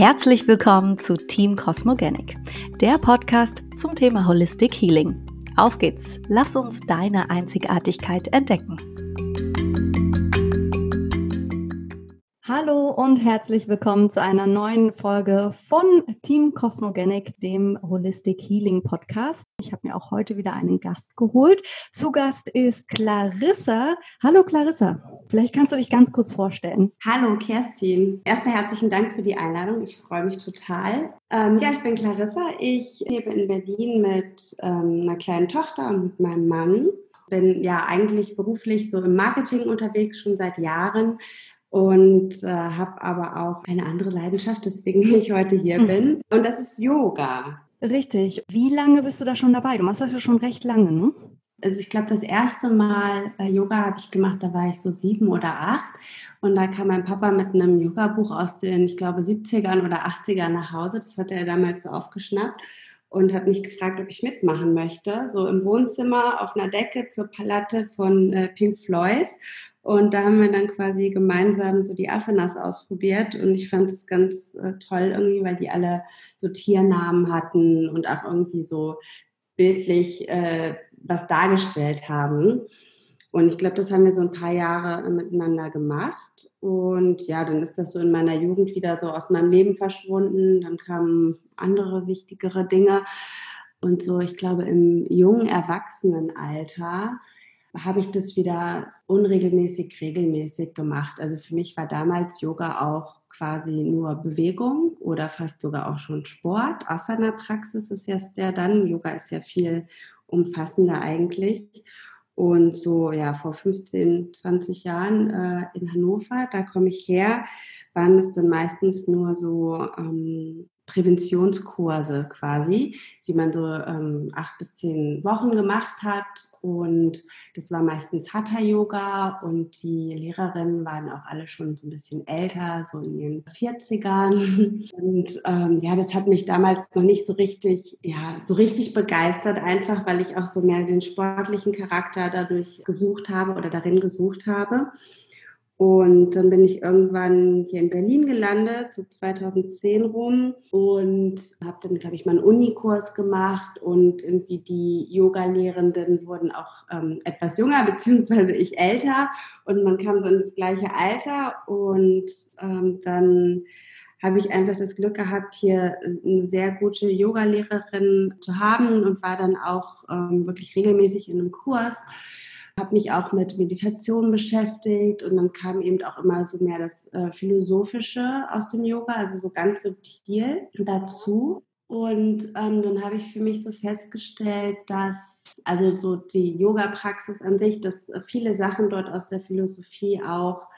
Herzlich willkommen zu Team Cosmogenic, der Podcast zum Thema Holistic Healing. Auf geht's, lass uns deine Einzigartigkeit entdecken. Hallo und herzlich willkommen zu einer neuen Folge von Team Cosmogenic, dem Holistic Healing Podcast. Ich habe mir auch heute wieder einen Gast geholt. Zu Gast ist Clarissa. Hallo Clarissa, vielleicht kannst du dich ganz kurz vorstellen. Hallo Kerstin. Erstmal herzlichen Dank für die Einladung. Ich freue mich total. Ähm, ja, ich bin Clarissa. Ich lebe in Berlin mit ähm, einer kleinen Tochter und mit meinem Mann bin ja eigentlich beruflich so im Marketing unterwegs schon seit Jahren und äh, habe aber auch eine andere Leidenschaft, deswegen ich heute hier hm. bin. Und das ist Yoga. Richtig. Wie lange bist du da schon dabei? Du machst das ja schon recht lange, ne? Also ich glaube, das erste Mal äh, Yoga habe ich gemacht, da war ich so sieben oder acht. Und da kam mein Papa mit einem Yoga-Buch aus den, ich glaube, 70ern oder 80ern nach Hause. Das hatte er damals so aufgeschnappt und hat mich gefragt, ob ich mitmachen möchte. So im Wohnzimmer auf einer Decke zur Palette von äh, Pink Floyd. Und da haben wir dann quasi gemeinsam so die Asanas ausprobiert. Und ich fand es ganz äh, toll irgendwie, weil die alle so Tiernamen hatten und auch irgendwie so bildlich äh, was dargestellt haben. Und ich glaube, das haben wir so ein paar Jahre miteinander gemacht. Und ja, dann ist das so in meiner Jugend wieder so aus meinem Leben verschwunden. Dann kamen andere wichtigere Dinge. Und so, ich glaube, im jungen Erwachsenenalter habe ich das wieder unregelmäßig, regelmäßig gemacht. Also für mich war damals Yoga auch quasi nur Bewegung oder fast sogar auch schon Sport. Asana-Praxis ist jetzt ja dann, Yoga ist ja viel umfassender eigentlich. Und so, ja, vor 15, 20 Jahren äh, in Hannover, da komme ich her, waren es dann meistens nur so ähm, Präventionskurse quasi, die man so ähm, acht bis zehn Wochen gemacht hat. Und das war meistens Hatha-Yoga und die Lehrerinnen waren auch alle schon so ein bisschen älter, so in ihren 40ern. Und ähm, ja, das hat mich damals noch nicht so richtig, ja, so richtig begeistert, einfach weil ich auch so mehr den sportlichen Charakter dadurch gesucht habe oder darin gesucht habe. Und dann bin ich irgendwann hier in Berlin gelandet, so 2010 rum und habe dann, glaube ich, mal einen Unikurs gemacht. Und irgendwie die Yoga-Lehrenden wurden auch ähm, etwas jünger, beziehungsweise ich älter. Und man kam so in das gleiche Alter. Und ähm, dann habe ich einfach das Glück gehabt, hier eine sehr gute Yoga-Lehrerin zu haben und war dann auch ähm, wirklich regelmäßig in einem Kurs habe mich auch mit Meditation beschäftigt und dann kam eben auch immer so mehr das äh, Philosophische aus dem Yoga, also so ganz subtil dazu. Und ähm, dann habe ich für mich so festgestellt, dass also so die Yoga-Praxis an sich, dass viele Sachen dort aus der Philosophie auch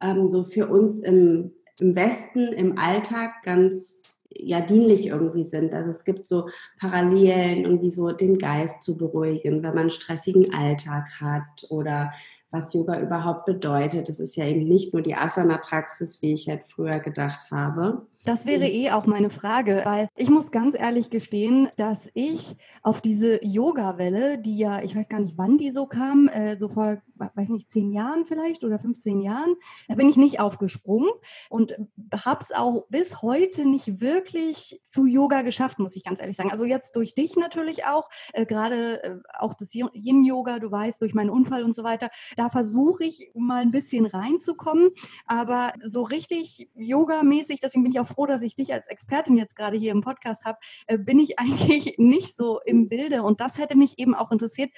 ähm, so für uns im, im Westen, im Alltag ganz ja dienlich irgendwie sind. Also es gibt so Parallelen, irgendwie so den Geist zu beruhigen, wenn man einen stressigen Alltag hat oder was Yoga überhaupt bedeutet. Das ist ja eben nicht nur die Asana-Praxis, wie ich halt früher gedacht habe. Das wäre eh auch meine Frage, weil ich muss ganz ehrlich gestehen, dass ich auf diese Yoga-Welle, die ja, ich weiß gar nicht, wann die so kam, äh, so vor, weiß nicht, zehn Jahren vielleicht oder 15 Jahren, da bin ich nicht aufgesprungen und habe es auch bis heute nicht wirklich zu Yoga geschafft, muss ich ganz ehrlich sagen. Also jetzt durch dich natürlich auch, äh, gerade äh, auch das Yin-Yoga, du weißt, durch meinen Unfall und so weiter, da versuche ich mal ein bisschen reinzukommen, aber so richtig Yoga-mäßig, deswegen bin ich auch froh, dass ich dich als Expertin jetzt gerade hier im Podcast habe, äh, bin ich eigentlich nicht so im Bilde. Und das hätte mich eben auch interessiert,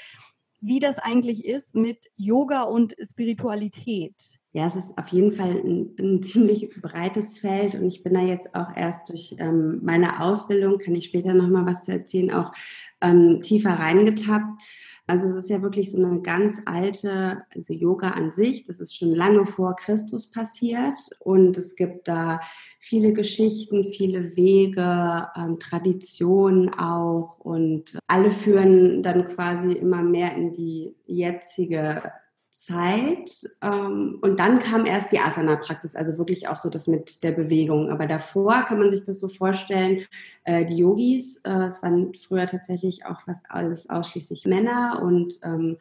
wie das eigentlich ist mit Yoga und Spiritualität. Ja, es ist auf jeden Fall ein, ein ziemlich breites Feld und ich bin da jetzt auch erst durch ähm, meine Ausbildung, kann ich später nochmal was zu erzählen, auch ähm, tiefer reingetappt. Also es ist ja wirklich so eine ganz alte, also Yoga an sich, das ist schon lange vor Christus passiert und es gibt da viele Geschichten, viele Wege, ähm, Traditionen auch und alle führen dann quasi immer mehr in die jetzige Zeit. Ähm, und dann kam erst die Asana-Praxis, also wirklich auch so das mit der Bewegung. Aber davor kann man sich das so vorstellen, äh, die Yogis, äh, es waren früher tatsächlich auch fast alles ausschließlich Männer und ähm,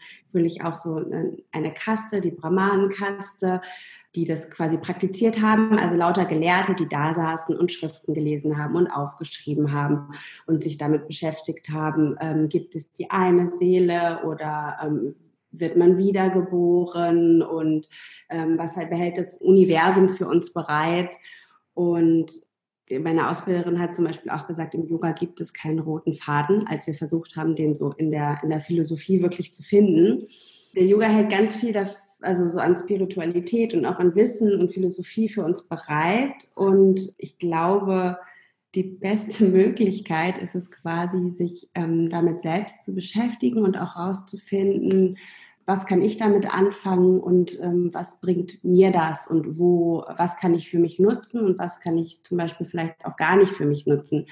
auch so eine Kaste, die Brahmanen-Kaste, die das quasi praktiziert haben, also lauter Gelehrte, die da saßen und Schriften gelesen haben und aufgeschrieben haben und sich damit beschäftigt haben, ähm, gibt es die eine Seele oder ähm, wird man wiedergeboren und ähm, was halt behält das Universum für uns bereit. Und meine Ausbilderin hat zum Beispiel auch gesagt, im Yoga gibt es keinen roten Faden, als wir versucht haben, den so in der, in der Philosophie wirklich zu finden. Der Yoga hält ganz viel dafür, also so an Spiritualität und auch an Wissen und Philosophie für uns bereit. Und ich glaube, die beste Möglichkeit ist es quasi, sich ähm, damit selbst zu beschäftigen und auch herauszufinden, was kann ich damit anfangen und ähm, was bringt mir das und wo, was kann ich für mich nutzen und was kann ich zum Beispiel vielleicht auch gar nicht für mich nutzen.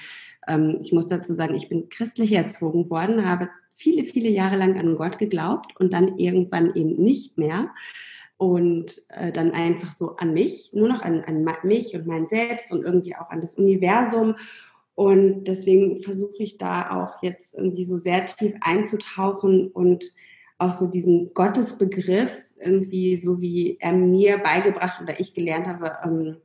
Ähm, ich muss dazu sagen, ich bin christlich erzogen worden, habe viele, viele Jahre lang an Gott geglaubt und dann irgendwann eben nicht mehr und äh, dann einfach so an mich, nur noch an, an mich und mein Selbst und irgendwie auch an das Universum. Und deswegen versuche ich da auch jetzt irgendwie so sehr tief einzutauchen und auch so diesen Gottesbegriff irgendwie so wie er mir beigebracht oder ich gelernt habe, ähm,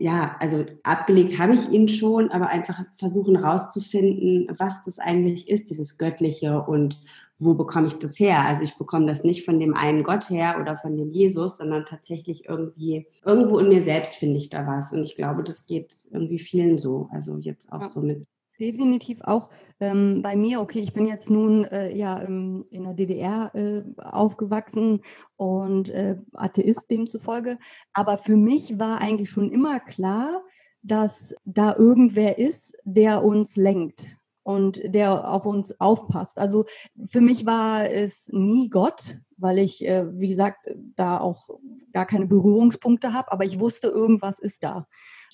ja, also abgelegt habe ich ihn schon, aber einfach versuchen rauszufinden, was das eigentlich ist, dieses Göttliche und wo bekomme ich das her? Also ich bekomme das nicht von dem einen Gott her oder von dem Jesus, sondern tatsächlich irgendwie, irgendwo in mir selbst finde ich da was. Und ich glaube, das geht irgendwie vielen so. Also jetzt auch ja. so mit Definitiv auch ähm, bei mir. Okay, ich bin jetzt nun äh, ja ähm, in der DDR äh, aufgewachsen und äh, Atheist demzufolge. Aber für mich war eigentlich schon immer klar, dass da irgendwer ist, der uns lenkt und der auf uns aufpasst. Also für mich war es nie Gott, weil ich, äh, wie gesagt, da auch gar keine Berührungspunkte habe, aber ich wusste, irgendwas ist da.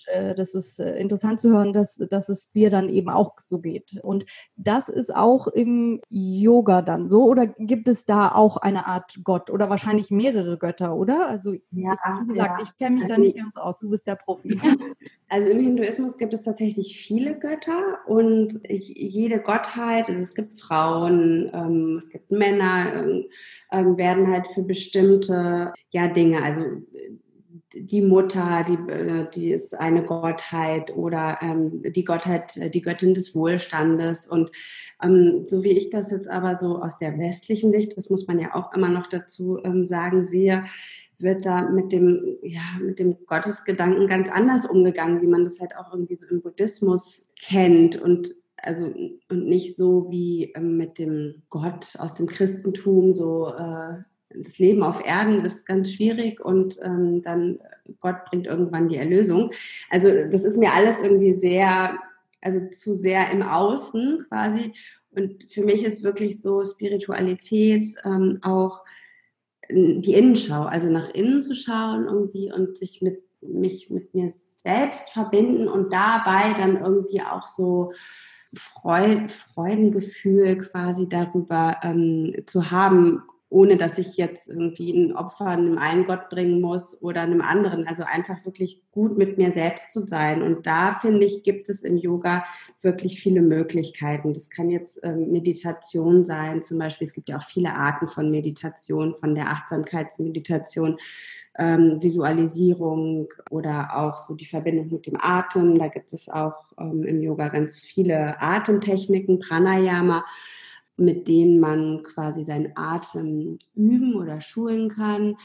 Äh, das ist äh, interessant zu hören, dass, dass es dir dann eben auch so geht. Und das ist auch im Yoga dann so oder gibt es da auch eine Art Gott oder wahrscheinlich mehrere Götter, oder? Also ja, wie gesagt, ja. ich kenne mich da nicht ganz aus. Du bist der Profi. Also im Hinduismus gibt es tatsächlich viele Götter und jede Gottheit, also es gibt Frauen, ähm, es gibt Männer, ähm, werden halt für bestimmte ja, Dinge, also die Mutter, die, äh, die ist eine Gottheit oder ähm, die Gottheit, die Göttin des Wohlstandes. Und ähm, so wie ich das jetzt aber so aus der westlichen Sicht, das muss man ja auch immer noch dazu ähm, sagen, sehe, wird da mit dem, ja, mit dem Gottesgedanken ganz anders umgegangen, wie man das halt auch irgendwie so im Buddhismus kennt und also und nicht so wie ähm, mit dem Gott aus dem Christentum so äh, das Leben auf Erden ist ganz schwierig und ähm, dann Gott bringt irgendwann die Erlösung. Also das ist mir alles irgendwie sehr, also zu sehr im Außen quasi. Und für mich ist wirklich so Spiritualität ähm, auch die Innenschau, also nach innen zu schauen irgendwie und sich mit mich mit mir selbst verbinden und dabei dann irgendwie auch so Freud, Freudengefühl quasi darüber ähm, zu haben, ohne dass ich jetzt irgendwie ein Opfer einem einen Gott bringen muss oder einem anderen. Also einfach wirklich gut mit mir selbst zu sein. Und da finde ich, gibt es im Yoga wirklich viele Möglichkeiten. Das kann jetzt ähm, Meditation sein, zum Beispiel. Es gibt ja auch viele Arten von Meditation, von der Achtsamkeitsmeditation. Ähm, Visualisierung oder auch so die Verbindung mit dem Atem. Da gibt es auch ähm, im Yoga ganz viele Atemtechniken, Pranayama mit denen man quasi seinen Atem üben oder schulen kann,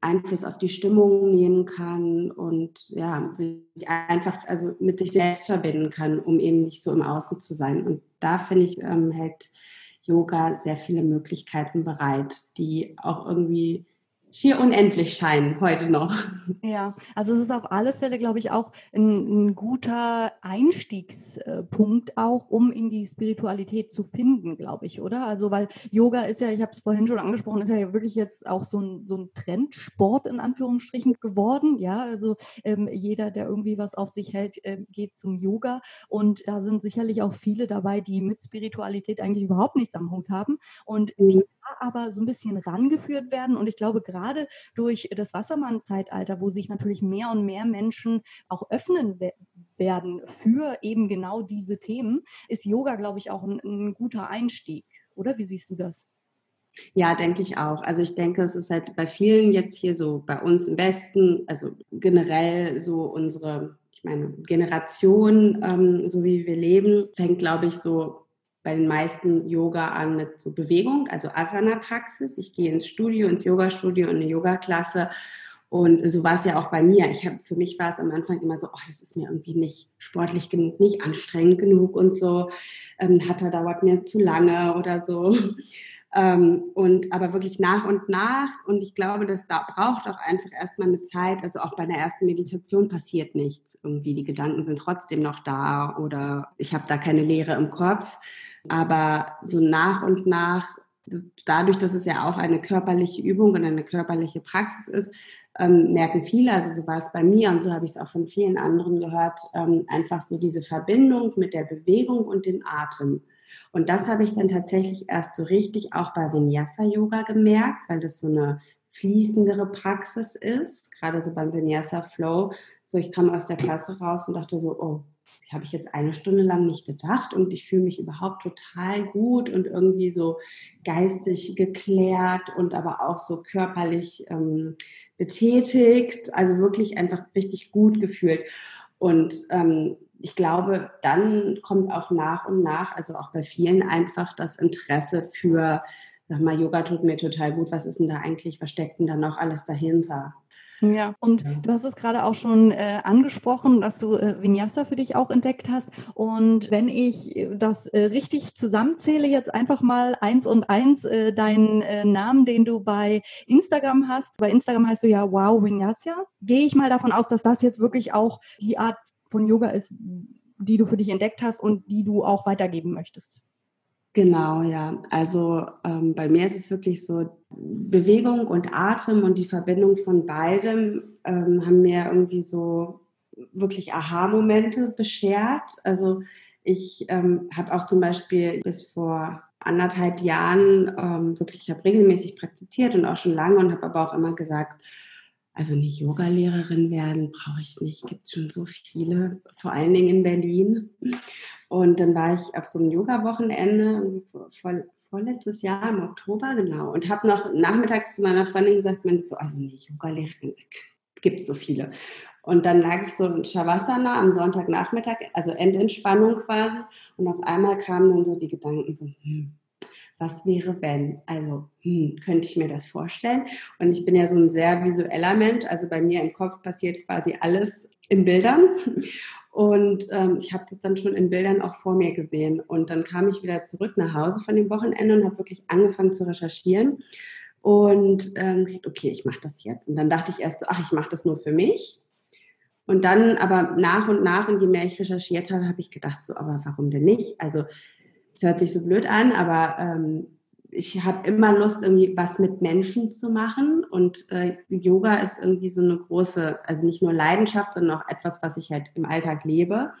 Einfluss auf die Stimmung nehmen kann und ja, sich einfach also mit sich selbst verbinden kann, um eben nicht so im Außen zu sein. Und da finde ich, ähm, hält Yoga sehr viele Möglichkeiten bereit, die auch irgendwie schier unendlich scheinen heute noch. Ja, also es ist auf alle Fälle, glaube ich, auch ein, ein guter Einstiegspunkt auch, um in die Spiritualität zu finden, glaube ich, oder? Also weil Yoga ist ja, ich habe es vorhin schon angesprochen, ist ja wirklich jetzt auch so ein, so ein Trendsport in Anführungsstrichen geworden. Ja, also ähm, jeder, der irgendwie was auf sich hält, äh, geht zum Yoga und da sind sicherlich auch viele dabei, die mit Spiritualität eigentlich überhaupt nichts am Hut haben und die aber so ein bisschen rangeführt werden. Und ich glaube, gerade durch das Wassermann-Zeitalter, wo sich natürlich mehr und mehr Menschen auch öffnen werden für eben genau diese Themen, ist Yoga, glaube ich, auch ein, ein guter Einstieg. Oder wie siehst du das? Ja, denke ich auch. Also ich denke, es ist halt bei vielen jetzt hier so bei uns im Westen, also generell so unsere, ich meine, Generation, ähm, so wie wir leben, fängt, glaube ich, so bei den meisten Yoga an mit so Bewegung, also Asana-Praxis. Ich gehe ins Studio, ins Yoga-Studio in eine Yoga-Klasse und so war es ja auch bei mir. Ich habe für mich war es am Anfang immer so, oh, das ist mir irgendwie nicht sportlich genug, nicht anstrengend genug und so. Ähm, Hatter dauert mir zu lange oder so. Ähm, und aber wirklich nach und nach. Und ich glaube, das da braucht auch einfach erstmal eine Zeit. Also auch bei der ersten Meditation passiert nichts. Irgendwie die Gedanken sind trotzdem noch da oder ich habe da keine Leere im Kopf. Aber so nach und nach, dadurch, dass es ja auch eine körperliche Übung und eine körperliche Praxis ist, ähm, merken viele, also so war es bei mir und so habe ich es auch von vielen anderen gehört, ähm, einfach so diese Verbindung mit der Bewegung und dem Atem. Und das habe ich dann tatsächlich erst so richtig auch bei Vinyasa Yoga gemerkt, weil das so eine fließendere Praxis ist, gerade so beim Vinyasa Flow. So, ich kam aus der Klasse raus und dachte so, oh, habe ich jetzt eine Stunde lang nicht gedacht und ich fühle mich überhaupt total gut und irgendwie so geistig geklärt und aber auch so körperlich ähm, betätigt, also wirklich einfach richtig gut gefühlt. Und ähm, ich glaube, dann kommt auch nach und nach, also auch bei vielen einfach das Interesse für, sag mal, Yoga tut mir total gut, was ist denn da eigentlich, was steckt denn da noch alles dahinter? Ja, und du hast es gerade auch schon äh, angesprochen, dass du äh, Vinyasa für dich auch entdeckt hast. Und wenn ich äh, das äh, richtig zusammenzähle, jetzt einfach mal eins und eins, äh, deinen äh, Namen, den du bei Instagram hast. Bei Instagram heißt du ja Wow Vinyasa. Gehe ich mal davon aus, dass das jetzt wirklich auch die Art von Yoga ist, die du für dich entdeckt hast und die du auch weitergeben möchtest. Genau, ja. Also ähm, bei mir ist es wirklich so, Bewegung und Atem und die Verbindung von beidem ähm, haben mir irgendwie so wirklich Aha-Momente beschert. Also ich ähm, habe auch zum Beispiel bis vor anderthalb Jahren ähm, wirklich, ich habe regelmäßig praktiziert und auch schon lange und habe aber auch immer gesagt, also eine Yogalehrerin werden brauche ich nicht, gibt es schon so viele, vor allen Dingen in Berlin. Und dann war ich auf so einem Yoga-Wochenende vor, vor, vorletztes Jahr im Oktober, genau, und habe noch nachmittags zu meiner Freundin gesagt, man so, also eine Yogalehrerin gibt es so viele. Und dann lag ich so in Shavasana am Sonntagnachmittag, also Endentspannung quasi. Und auf einmal kamen dann so die Gedanken so, hm, was wäre wenn? Also, hm, könnte ich mir das vorstellen? Und ich bin ja so ein sehr visueller Mensch, also bei mir im Kopf passiert quasi alles in Bildern. Und ähm, ich habe das dann schon in Bildern auch vor mir gesehen. Und dann kam ich wieder zurück nach Hause von dem Wochenende und habe wirklich angefangen zu recherchieren. Und ähm, okay, ich mache das jetzt. Und dann dachte ich erst so, ach, ich mache das nur für mich. Und dann aber nach und nach, und je mehr ich recherchiert habe, habe ich gedacht, so, aber warum denn nicht? Also es hört sich so blöd an, aber ähm, ich habe immer Lust, irgendwie was mit Menschen zu machen. Und äh, Yoga ist irgendwie so eine große, also nicht nur Leidenschaft, sondern auch etwas, was ich halt im Alltag lebe.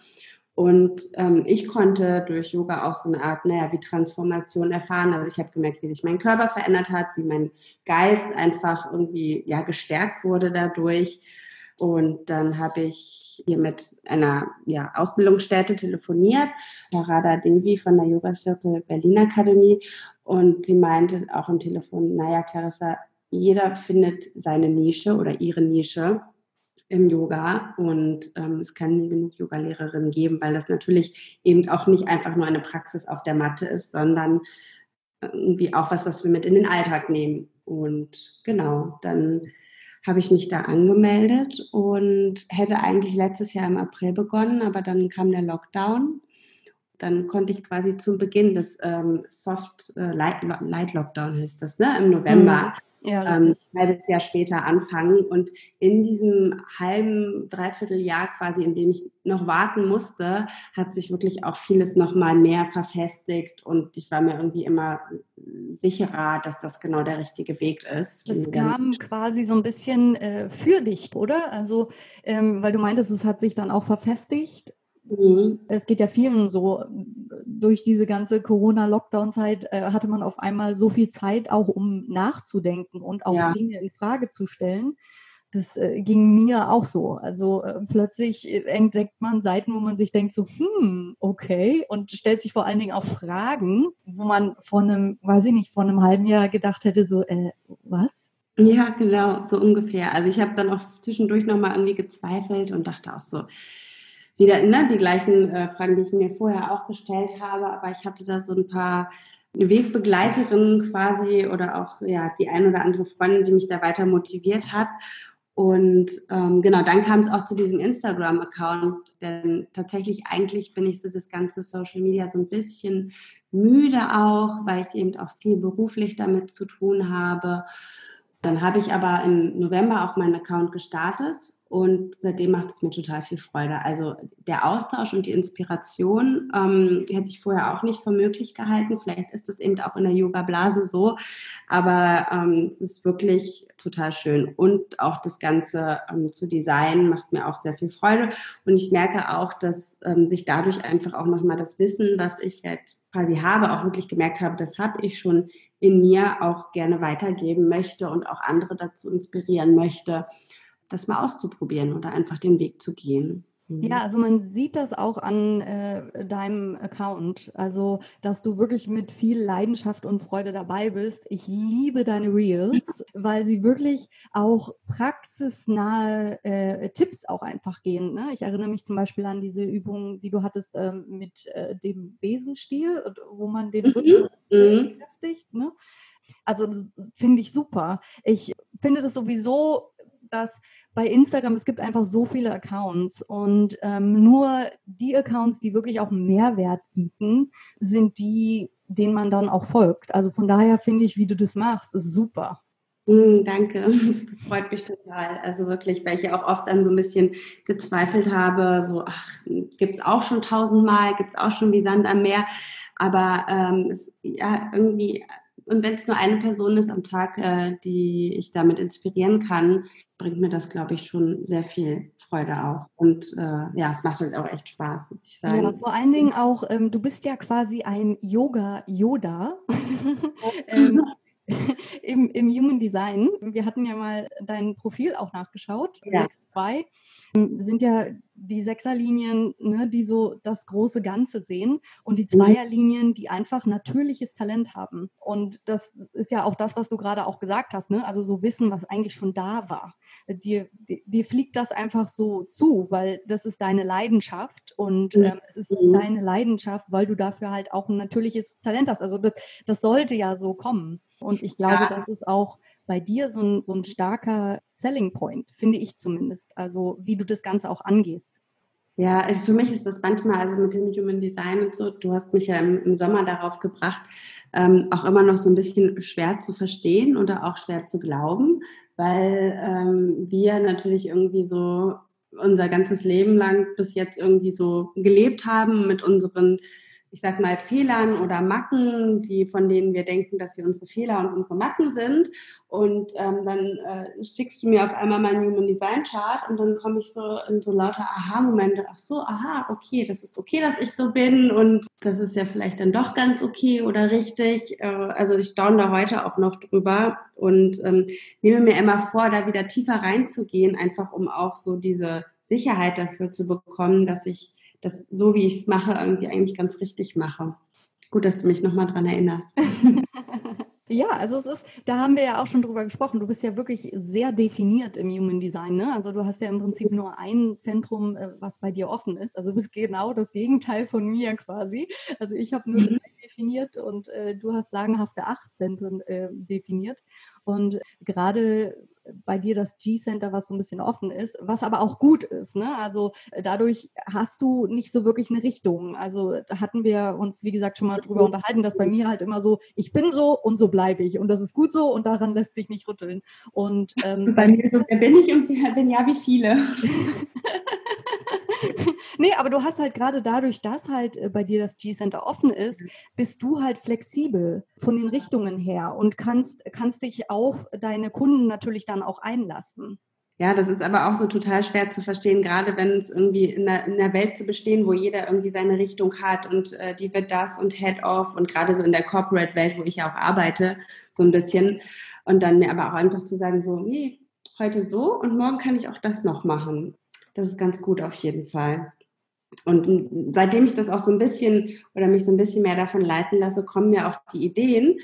Und ähm, ich konnte durch Yoga auch so eine Art, naja, wie Transformation erfahren. Also ich habe gemerkt, wie sich mein Körper verändert hat, wie mein Geist einfach irgendwie ja gestärkt wurde dadurch. Und dann habe ich hier mit einer ja, Ausbildungsstätte telefoniert, Radha Devi von der Yoga Circle Berlin Akademie. Und sie meinte auch am Telefon, naja, Clarissa, jeder findet seine Nische oder ihre Nische im Yoga und ähm, es kann nie genug Yogalehrerinnen geben, weil das natürlich eben auch nicht einfach nur eine Praxis auf der Matte ist, sondern irgendwie auch was, was wir mit in den Alltag nehmen. Und genau, dann habe ich mich da angemeldet und hätte eigentlich letztes Jahr im April begonnen, aber dann kam der Lockdown. Dann konnte ich quasi zum Beginn des ähm, Soft äh, Light, Light, Lockdown heißt das, ne, im November. Mhm ja, ähm, ein halbes Jahr später anfangen. Und in diesem halben, dreiviertel Jahr quasi, in dem ich noch warten musste, hat sich wirklich auch vieles nochmal mehr verfestigt und ich war mir irgendwie immer sicherer, dass das genau der richtige Weg ist. Das kam quasi so ein bisschen äh, für dich, oder? Also, ähm, weil du meintest, es hat sich dann auch verfestigt. Mhm. Es geht ja vielen so, durch diese ganze Corona-Lockdown-Zeit äh, hatte man auf einmal so viel Zeit auch, um nachzudenken und auch ja. Dinge in Frage zu stellen. Das äh, ging mir auch so. Also äh, plötzlich äh, entdeckt man Seiten, wo man sich denkt, so, hm, okay, und stellt sich vor allen Dingen auch Fragen, wo man vor einem, weiß ich nicht, vor einem halben Jahr gedacht hätte, so, äh, was? Ja, genau, so ungefähr. Also ich habe dann auch zwischendurch nochmal irgendwie gezweifelt und dachte auch so, wieder ne, die gleichen äh, Fragen, die ich mir vorher auch gestellt habe, aber ich hatte da so ein paar Wegbegleiterinnen quasi oder auch ja die ein oder andere Freundin, die mich da weiter motiviert hat. Und ähm, genau, dann kam es auch zu diesem Instagram-Account, denn tatsächlich eigentlich bin ich so das ganze Social Media so ein bisschen müde auch, weil ich eben auch viel beruflich damit zu tun habe. Dann habe ich aber im November auch meinen Account gestartet und seitdem macht es mir total viel Freude. Also der Austausch und die Inspiration ähm, hätte ich vorher auch nicht für möglich gehalten. Vielleicht ist das eben auch in der Yoga-Blase so, aber ähm, es ist wirklich total schön. Und auch das Ganze ähm, zu designen macht mir auch sehr viel Freude. Und ich merke auch, dass ähm, sich dadurch einfach auch nochmal das Wissen, was ich halt quasi habe, auch wirklich gemerkt habe, das habe ich schon in mir auch gerne weitergeben möchte und auch andere dazu inspirieren möchte das mal auszuprobieren oder einfach den Weg zu gehen. Mhm. Ja, also man sieht das auch an äh, deinem Account, also dass du wirklich mit viel Leidenschaft und Freude dabei bist. Ich liebe deine Reels, weil sie wirklich auch praxisnahe äh, Tipps auch einfach gehen. Ne? Ich erinnere mich zum Beispiel an diese Übung, die du hattest äh, mit äh, dem Besenstiel, wo man den Rücken mhm. mhm. Ne? Also finde ich super. Ich finde das sowieso dass bei Instagram, es gibt einfach so viele Accounts und ähm, nur die Accounts, die wirklich auch Mehrwert bieten, sind die, denen man dann auch folgt. Also von daher finde ich, wie du das machst, ist super. Mm, danke, das freut mich total. Also wirklich, weil ich ja auch oft dann so ein bisschen gezweifelt habe, so, ach, gibt es auch schon tausendmal, gibt es auch schon wie Sand am Meer. Aber ähm, es, ja, irgendwie, und wenn es nur eine Person ist am Tag, äh, die ich damit inspirieren kann, bringt mir das, glaube ich, schon sehr viel Freude auch. Und äh, ja, es macht halt auch echt Spaß, muss ich sagen. Ja, vor allen Dingen auch, ähm, du bist ja quasi ein Yoga-Yoda. ähm, im, im Human Design. Wir hatten ja mal dein Profil auch nachgeschaut. Ja. 6.2 sind ja die Sechserlinien, ne, die so das große Ganze sehen und die mhm. Zweierlinien, die einfach natürliches Talent haben. Und das ist ja auch das, was du gerade auch gesagt hast, ne? also so wissen, was eigentlich schon da war. Dir, dir, dir fliegt das einfach so zu, weil das ist deine Leidenschaft und mhm. ähm, es ist mhm. deine Leidenschaft, weil du dafür halt auch ein natürliches Talent hast. Also das, das sollte ja so kommen. Und ich glaube, ja. das ist auch bei dir so ein, so ein starker Selling Point, finde ich zumindest. Also wie du das Ganze auch angehst. Ja, also für mich ist das manchmal, also mit dem Human Design und so, du hast mich ja im, im Sommer darauf gebracht, ähm, auch immer noch so ein bisschen schwer zu verstehen oder auch schwer zu glauben, weil ähm, wir natürlich irgendwie so unser ganzes Leben lang bis jetzt irgendwie so gelebt haben mit unseren ich sag mal, Fehlern oder Macken, die, von denen wir denken, dass sie unsere Fehler und unsere Macken sind. Und ähm, dann äh, schickst du mir auf einmal meinen Human Design Chart und dann komme ich so in so lauter Aha-Momente. Ach so, aha, okay, das ist okay, dass ich so bin und das ist ja vielleicht dann doch ganz okay oder richtig. Äh, also ich staune da heute auch noch drüber und ähm, nehme mir immer vor, da wieder tiefer reinzugehen, einfach um auch so diese Sicherheit dafür zu bekommen, dass ich das so, wie ich es mache, irgendwie eigentlich ganz richtig mache. Gut, dass du mich nochmal dran erinnerst. Ja, also es ist, da haben wir ja auch schon drüber gesprochen. Du bist ja wirklich sehr definiert im Human Design. Ne? Also du hast ja im Prinzip nur ein Zentrum, äh, was bei dir offen ist. Also du bist genau das Gegenteil von mir quasi. Also ich habe nur mhm. definiert und äh, du hast sagenhafte acht Zentren äh, definiert. Und gerade bei dir das G-Center, was so ein bisschen offen ist, was aber auch gut ist. Ne? Also äh, dadurch hast du nicht so wirklich eine Richtung. Also da hatten wir uns, wie gesagt, schon mal drüber unterhalten, dass bei mir halt immer so, ich bin so und so bleibe ich. Und das ist gut so und daran lässt sich nicht rütteln. Und ähm, bei mir so, wer bin ich und wer bin ja wie viele. nee, aber du hast halt gerade dadurch, dass halt äh, bei dir das G-Center offen ist, mhm. bist du halt flexibel von den Richtungen her und kannst, kannst dich auf deine Kunden natürlich dann auch einlassen. Ja, das ist aber auch so total schwer zu verstehen, gerade wenn es irgendwie in der, in der Welt zu bestehen, wo jeder irgendwie seine Richtung hat und äh, die wird das und Head-Off und gerade so in der Corporate-Welt, wo ich ja auch arbeite, so ein bisschen. Und dann mir aber auch einfach zu sagen, so, nee, heute so und morgen kann ich auch das noch machen. Das ist ganz gut auf jeden Fall. Und seitdem ich das auch so ein bisschen oder mich so ein bisschen mehr davon leiten lasse, kommen mir auch die Ideen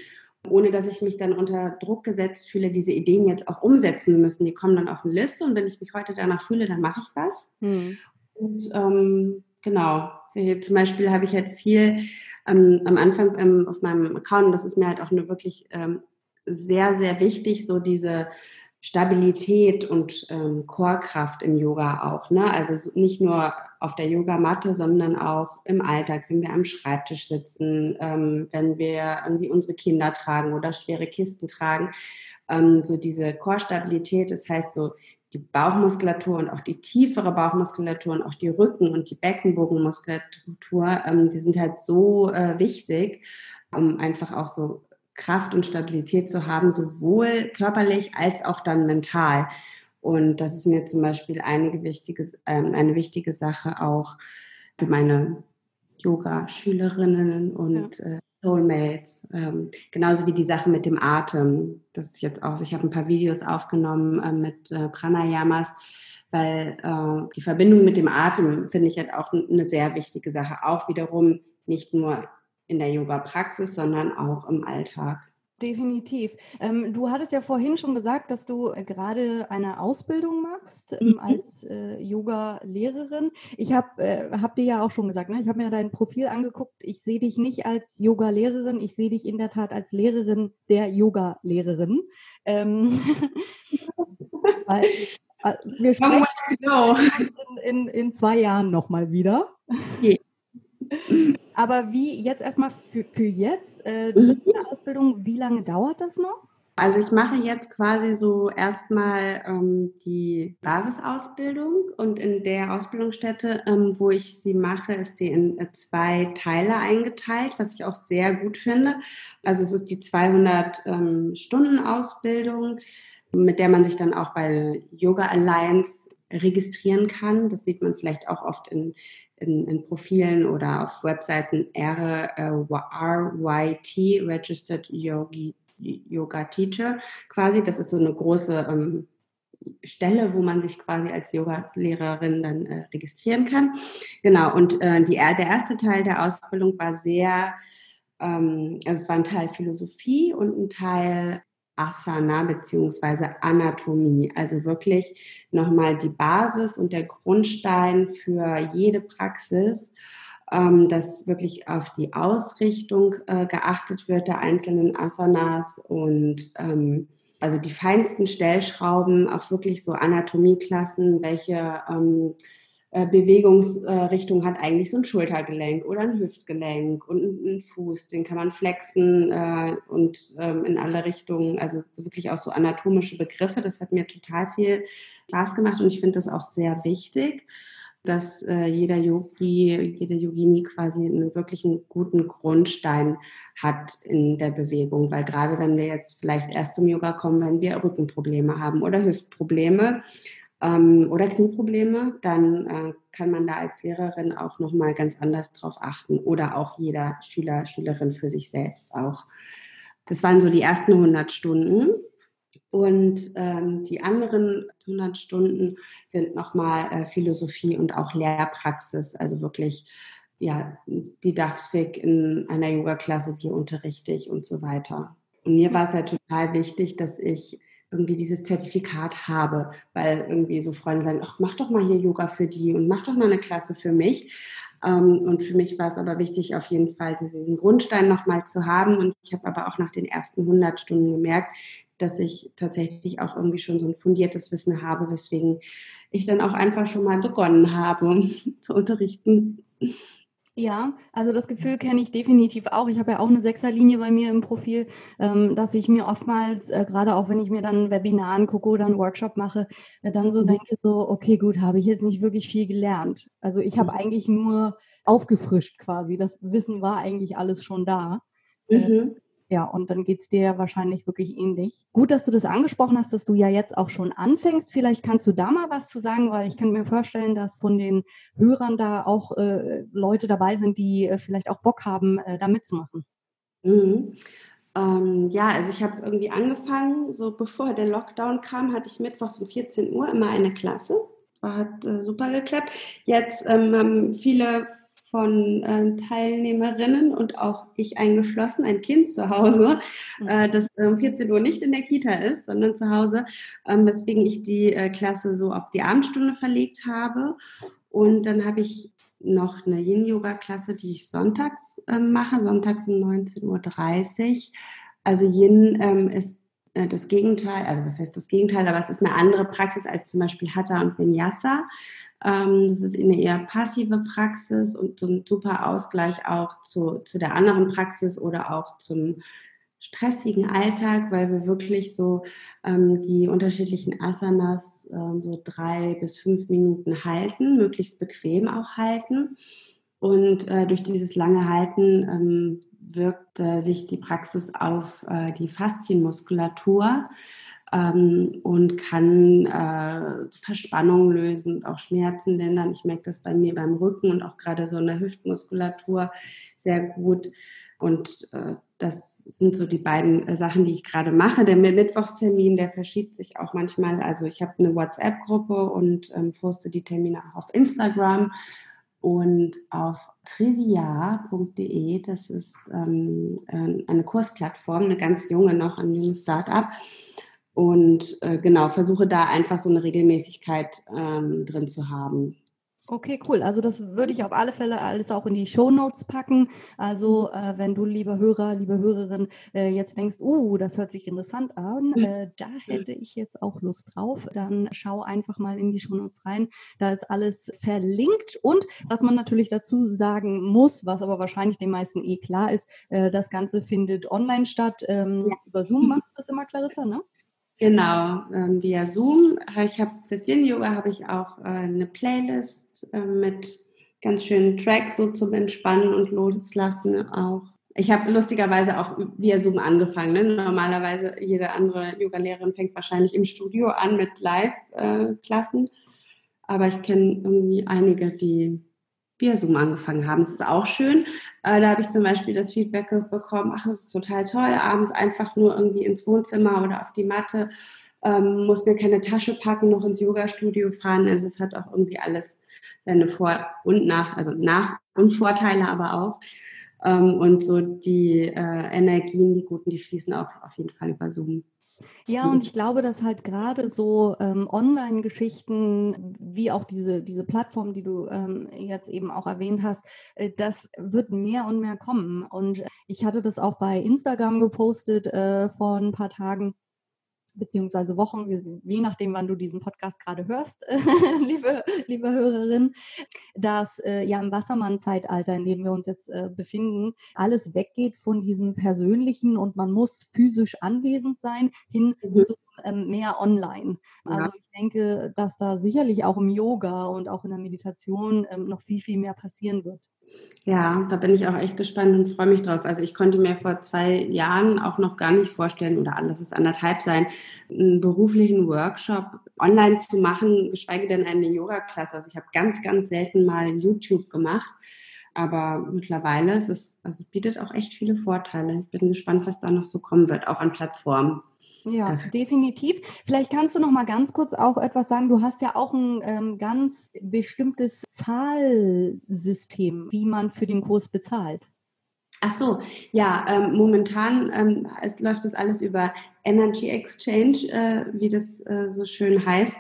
ohne dass ich mich dann unter Druck gesetzt fühle, diese Ideen jetzt auch umsetzen müssen. Die kommen dann auf eine Liste und wenn ich mich heute danach fühle, dann mache ich was. Hm. Und ähm, genau, zum Beispiel habe ich halt viel ähm, am Anfang ähm, auf meinem Account, das ist mir halt auch eine wirklich ähm, sehr, sehr wichtig, so diese Stabilität und ähm, Chorkraft im Yoga auch. Ne? Also nicht nur auf der Yogamatte, sondern auch im Alltag, wenn wir am Schreibtisch sitzen, ähm, wenn wir irgendwie unsere Kinder tragen oder schwere Kisten tragen. Ähm, so diese Chorstabilität, das heißt so die Bauchmuskulatur und auch die tiefere Bauchmuskulatur und auch die Rücken- und die Beckenbogenmuskulatur, ähm, die sind halt so äh, wichtig, um einfach auch so Kraft und Stabilität zu haben, sowohl körperlich als auch dann mental. Und das ist mir zum Beispiel eine wichtige, ähm, eine wichtige Sache auch für meine Yoga-Schülerinnen und ja. äh, Soulmates. Ähm, genauso wie die Sache mit dem Atem. Das ist jetzt auch, ich habe ein paar Videos aufgenommen äh, mit äh, Pranayamas, weil äh, die Verbindung mit dem Atem finde ich halt auch eine sehr wichtige Sache. Auch wiederum nicht nur in der Yoga-Praxis, sondern auch im Alltag. Definitiv. Ähm, du hattest ja vorhin schon gesagt, dass du äh, gerade eine Ausbildung machst ähm, mhm. als äh, Yoga-Lehrerin. Ich habe äh, hab dir ja auch schon gesagt, ne? ich habe mir dein Profil angeguckt. Ich sehe dich nicht als Yoga-Lehrerin, ich sehe dich in der Tat als Lehrerin der Yoga-Lehrerin. Ähm, äh, wir sprechen genau. in, in, in zwei Jahren nochmal wieder. Aber wie jetzt erstmal für, für jetzt, äh, mhm. eine Ausbildung, wie lange dauert das noch? Also ich mache jetzt quasi so erstmal ähm, die Basisausbildung und in der Ausbildungsstätte, ähm, wo ich sie mache, ist sie in äh, zwei Teile eingeteilt, was ich auch sehr gut finde. Also es ist die 200 ähm, Stunden Ausbildung, mit der man sich dann auch bei Yoga Alliance registrieren kann. Das sieht man vielleicht auch oft in in, in Profilen oder auf Webseiten äh, RYT, Registered Yogi, Yoga Teacher quasi. Das ist so eine große ähm, Stelle, wo man sich quasi als Yoga-Lehrerin dann äh, registrieren kann. Genau, und äh, die, der erste Teil der Ausbildung war sehr, ähm, also es war ein Teil Philosophie und ein Teil Asana beziehungsweise Anatomie. Also wirklich nochmal die Basis und der Grundstein für jede Praxis, ähm, dass wirklich auf die Ausrichtung äh, geachtet wird der einzelnen Asanas und ähm, also die feinsten Stellschrauben, auch wirklich so Anatomieklassen, welche ähm, äh, Bewegungsrichtung hat eigentlich so ein Schultergelenk oder ein Hüftgelenk und ein Fuß, den kann man flexen äh, und ähm, in alle Richtungen, also wirklich auch so anatomische Begriffe. Das hat mir total viel Spaß gemacht und ich finde das auch sehr wichtig, dass äh, jeder Yogi, jede Yogini quasi einen wirklichen guten Grundstein hat in der Bewegung, weil gerade wenn wir jetzt vielleicht erst zum Yoga kommen, wenn wir Rückenprobleme haben oder Hüftprobleme, ähm, oder Knieprobleme, dann äh, kann man da als Lehrerin auch nochmal ganz anders drauf achten oder auch jeder Schüler, Schülerin für sich selbst auch. Das waren so die ersten 100 Stunden. Und ähm, die anderen 100 Stunden sind nochmal äh, Philosophie und auch Lehrpraxis, also wirklich ja, Didaktik in einer Yoga-Klasse, wie unterrichte ich und so weiter. Und mir war es ja total wichtig, dass ich irgendwie dieses Zertifikat habe, weil irgendwie so Freunde sagen, ach, mach doch mal hier Yoga für die und mach doch mal eine Klasse für mich. Ähm, und für mich war es aber wichtig, auf jeden Fall diesen Grundstein nochmal zu haben. Und ich habe aber auch nach den ersten 100 Stunden gemerkt, dass ich tatsächlich auch irgendwie schon so ein fundiertes Wissen habe, weswegen ich dann auch einfach schon mal begonnen habe zu unterrichten. Ja, also das Gefühl kenne ich definitiv auch. Ich habe ja auch eine Sechserlinie bei mir im Profil, ähm, dass ich mir oftmals, äh, gerade auch wenn ich mir dann ein Webinar angucke oder einen Workshop mache, äh, dann so mhm. denke, so, okay, gut, habe ich jetzt nicht wirklich viel gelernt. Also ich habe mhm. eigentlich nur aufgefrischt quasi. Das Wissen war eigentlich alles schon da. Äh, mhm. Ja, und dann geht es dir wahrscheinlich wirklich ähnlich. Gut, dass du das angesprochen hast, dass du ja jetzt auch schon anfängst. Vielleicht kannst du da mal was zu sagen, weil ich kann mir vorstellen, dass von den Hörern da auch äh, Leute dabei sind, die äh, vielleicht auch Bock haben, äh, da mitzumachen. Mhm. Ähm, ja, also ich habe irgendwie angefangen, so bevor der Lockdown kam, hatte ich mittwochs um 14 Uhr immer eine Klasse. Hat äh, super geklappt. Jetzt ähm, haben viele von äh, Teilnehmerinnen und auch ich eingeschlossen, ein Kind zu Hause, mhm. äh, das um 14 Uhr nicht in der Kita ist, sondern zu Hause, ähm, weswegen ich die äh, Klasse so auf die Abendstunde verlegt habe. Und dann habe ich noch eine Yin-Yoga-Klasse, die ich sonntags äh, mache, sonntags um 19.30 Uhr. Also Yin ähm, ist äh, das Gegenteil, also was heißt das Gegenteil, aber es ist eine andere Praxis als zum Beispiel Hatha und Vinyasa. Ähm, das ist eine eher passive Praxis und so ein super Ausgleich auch zu, zu der anderen Praxis oder auch zum stressigen Alltag, weil wir wirklich so ähm, die unterschiedlichen Asanas ähm, so drei bis fünf Minuten halten, möglichst bequem auch halten. Und äh, durch dieses lange Halten ähm, wirkt äh, sich die Praxis auf äh, die Faszienmuskulatur ähm, und kann äh, Verspannungen lösen und auch Schmerzen lindern. Ich merke das bei mir beim Rücken und auch gerade so in der Hüftmuskulatur sehr gut. Und äh, das sind so die beiden äh, Sachen, die ich gerade mache. Der Mittwochstermin, der verschiebt sich auch manchmal. Also ich habe eine WhatsApp-Gruppe und ähm, poste die Termine auch auf Instagram und auf trivia.de. Das ist ähm, äh, eine Kursplattform, eine ganz junge noch, ein junges Startup. Und äh, genau, versuche da einfach so eine Regelmäßigkeit ähm, drin zu haben. Okay, cool. Also das würde ich auf alle Fälle alles auch in die Show Notes packen. Also äh, wenn du, lieber Hörer, liebe Hörerin, äh, jetzt denkst, oh, das hört sich interessant an, mhm. äh, da hätte ich jetzt auch Lust drauf, dann schau einfach mal in die Show Notes rein. Da ist alles verlinkt. Und was man natürlich dazu sagen muss, was aber wahrscheinlich den meisten eh klar ist, äh, das Ganze findet online statt. Ähm, ja. Über Zoom machst du das immer, Clarissa, ne? Genau, ähm, via Zoom. Ich habe fürs Yin Yoga habe ich auch äh, eine Playlist äh, mit ganz schönen Tracks so zum Entspannen und Loslassen auch. Ich habe lustigerweise auch via Zoom angefangen. Ne? Normalerweise jede andere Yoga-Lehrerin fängt wahrscheinlich im Studio an mit Live-Klassen. Äh, Aber ich kenne irgendwie einige, die via Zoom angefangen haben. Das ist auch schön. Äh, da habe ich zum Beispiel das Feedback bekommen, ach, es ist total toll, abends einfach nur irgendwie ins Wohnzimmer oder auf die Matte, ähm, muss mir keine Tasche packen, noch ins Yoga-Studio fahren. Also es hat auch irgendwie alles seine Vor- und Nach-, also Nach- und Vorteile aber auch. Ähm, und so die äh, Energien, die guten, die fließen auch auf jeden Fall über Zoom. Ja, und ich glaube, dass halt gerade so ähm, Online-Geschichten, wie auch diese, diese Plattform, die du ähm, jetzt eben auch erwähnt hast, äh, das wird mehr und mehr kommen. Und ich hatte das auch bei Instagram gepostet äh, vor ein paar Tagen beziehungsweise Wochen, je nachdem, wann du diesen Podcast gerade hörst, liebe, liebe Hörerin, dass äh, ja im Wassermann-Zeitalter, in dem wir uns jetzt äh, befinden, alles weggeht von diesem Persönlichen und man muss physisch anwesend sein, hin mhm. zu ähm, mehr online. Also ja. ich denke, dass da sicherlich auch im Yoga und auch in der Meditation ähm, noch viel, viel mehr passieren wird. Ja, da bin ich auch echt gespannt und freue mich drauf. Also ich konnte mir vor zwei Jahren auch noch gar nicht vorstellen, oder alles ist anderthalb sein, einen beruflichen Workshop online zu machen, geschweige denn eine Yoga-Klasse. Also ich habe ganz, ganz selten mal YouTube gemacht. Aber mittlerweile ist es, also bietet auch echt viele Vorteile. Ich bin gespannt, was da noch so kommen wird, auch an Plattformen. Ja, definitiv. Vielleicht kannst du noch mal ganz kurz auch etwas sagen. Du hast ja auch ein ähm, ganz bestimmtes Zahlsystem, wie man für den Kurs bezahlt. Ach so, ja, ähm, momentan ähm, es läuft das alles über Energy Exchange, äh, wie das äh, so schön heißt.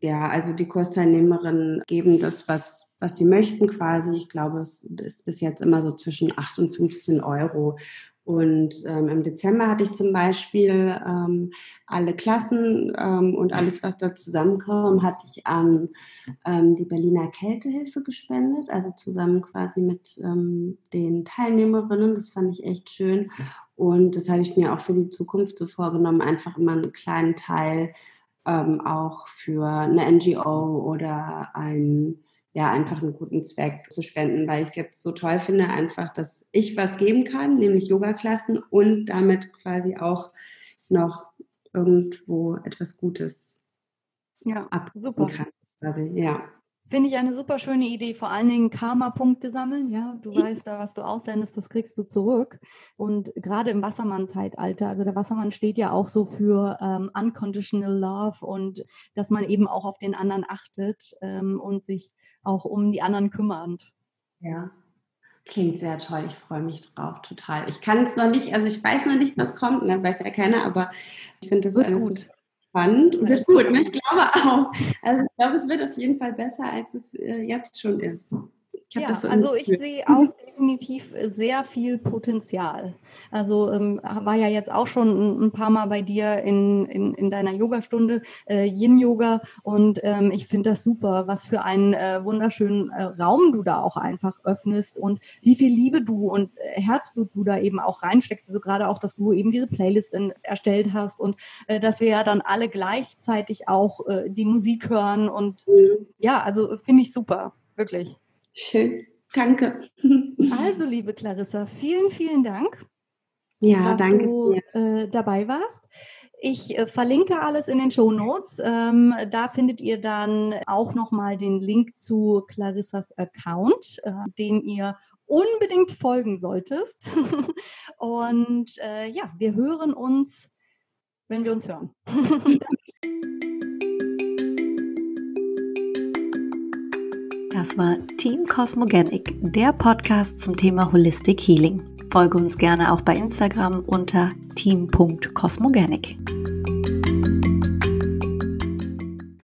Ja, also die Kursteilnehmerinnen geben das, was, was sie möchten quasi. Ich glaube, es ist bis jetzt immer so zwischen 8 und 15 Euro. Und ähm, im Dezember hatte ich zum Beispiel ähm, alle Klassen ähm, und alles, was da zusammenkam, hatte ich an ähm, die Berliner Kältehilfe gespendet, also zusammen quasi mit ähm, den Teilnehmerinnen. Das fand ich echt schön. Und das habe ich mir auch für die Zukunft so vorgenommen, einfach immer einen kleinen Teil ähm, auch für eine NGO oder ein ja, einfach einen guten Zweck zu spenden, weil ich es jetzt so toll finde, einfach, dass ich was geben kann, nämlich Yoga-Klassen und damit quasi auch noch irgendwo etwas Gutes ja, super. kann. Quasi. Ja. Finde ich eine super schöne Idee, vor allen Dingen Karma-Punkte sammeln. Ja, du weißt, da, was du aussendest, das kriegst du zurück. Und gerade im Wassermann-Zeitalter, also der Wassermann steht ja auch so für ähm, unconditional love und dass man eben auch auf den anderen achtet ähm, und sich auch um die anderen kümmert. Ja, Klingt sehr toll, ich freue mich drauf, total. Ich kann es noch nicht, also ich weiß noch nicht, was kommt, ne? weiß ja keiner, aber ich finde das wird alles gut spannend und wird gut. Ne? Ich glaube auch. Also ich glaube, es wird auf jeden Fall besser, als es äh, jetzt schon ist. Ja, so also ich sehe auch definitiv sehr viel Potenzial. Also ähm, war ja jetzt auch schon ein, ein paar Mal bei dir in, in, in deiner Yogastunde, äh, Yin-Yoga. Und ähm, ich finde das super, was für einen äh, wunderschönen äh, Raum du da auch einfach öffnest und wie viel Liebe du und äh, Herzblut du da eben auch reinsteckst. Also gerade auch, dass du eben diese Playlist in, erstellt hast und äh, dass wir ja dann alle gleichzeitig auch äh, die Musik hören. Und mhm. ja, also finde ich super, wirklich. Schön. Danke. Also, liebe Clarissa, vielen, vielen Dank, ja, dass danke. du äh, dabei warst. Ich äh, verlinke alles in den Show Notes. Ähm, da findet ihr dann auch nochmal den Link zu Clarissas Account, äh, den ihr unbedingt folgen solltest. Und äh, ja, wir hören uns, wenn wir uns hören. Das war Team Cosmogenic, der Podcast zum Thema Holistic Healing. Folge uns gerne auch bei Instagram unter team.cosmogenic.